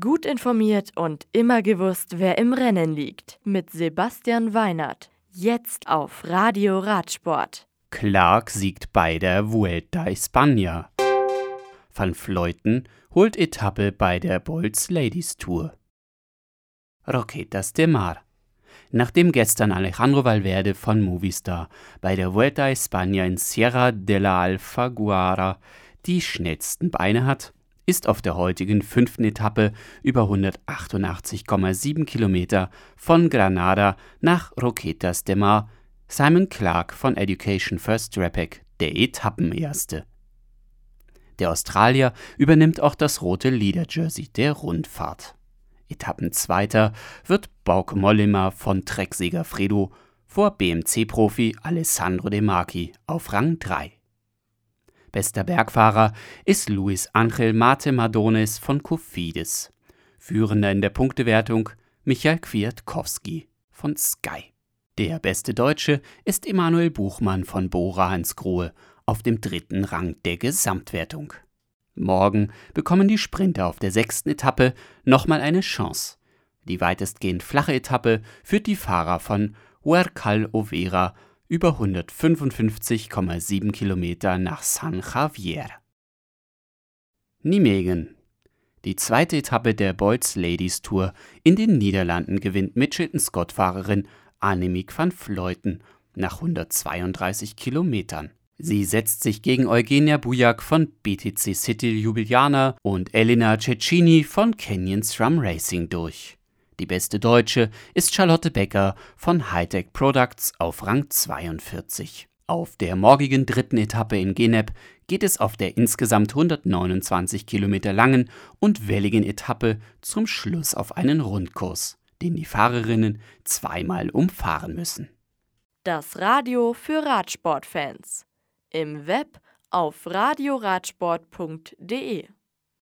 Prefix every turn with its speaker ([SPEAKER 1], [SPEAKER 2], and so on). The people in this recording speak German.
[SPEAKER 1] Gut informiert und immer gewusst, wer im Rennen liegt. Mit Sebastian Weinert. Jetzt auf Radio Radsport.
[SPEAKER 2] Clark siegt bei der Vuelta España. Van Fleuten holt Etappe bei der Bolz Ladies Tour. Roquetas de Mar. Nachdem gestern Alejandro Valverde von Movistar bei der Vuelta España in Sierra de la Alfaguara die schnellsten Beine hat, ist auf der heutigen fünften Etappe über 188,7 Kilometer von Granada nach Roquetas de Mar Simon Clark von Education First Rapid der Etappenerste. Der Australier übernimmt auch das rote Leader-Jersey der Rundfahrt. Etappenzweiter wird Bauke Mollema von Trecksieger Fredo vor BMC-Profi Alessandro De Marchi auf Rang 3. Bester Bergfahrer ist Luis Angel Mate Madones von Kofidis. Führender in der Punktewertung Michael Kwiatkowski von Sky. Der beste Deutsche ist Emanuel Buchmann von Bora Hansgrohe auf dem dritten Rang der Gesamtwertung. Morgen bekommen die Sprinter auf der sechsten Etappe nochmal eine Chance. Die weitestgehend flache Etappe führt die Fahrer von Huercal Overa über 155,7 Kilometer nach San Javier. Nijmegen. Die zweite Etappe der Boyds Ladies Tour in den Niederlanden gewinnt Mitchelton-Scott-Fahrerin Annemiek van Vleuten nach 132 Kilometern. Sie setzt sich gegen Eugenia Bujak von BTC City Ljubljana und Elena Cecchini von Canyon SRAM Racing durch. Die beste Deutsche ist Charlotte Becker von Hightech Products auf Rang 42. Auf der morgigen dritten Etappe in Genep geht es auf der insgesamt 129 Kilometer langen und welligen Etappe zum Schluss auf einen Rundkurs, den die Fahrerinnen zweimal umfahren müssen.
[SPEAKER 1] Das Radio für Radsportfans. Im Web auf radioradsport.de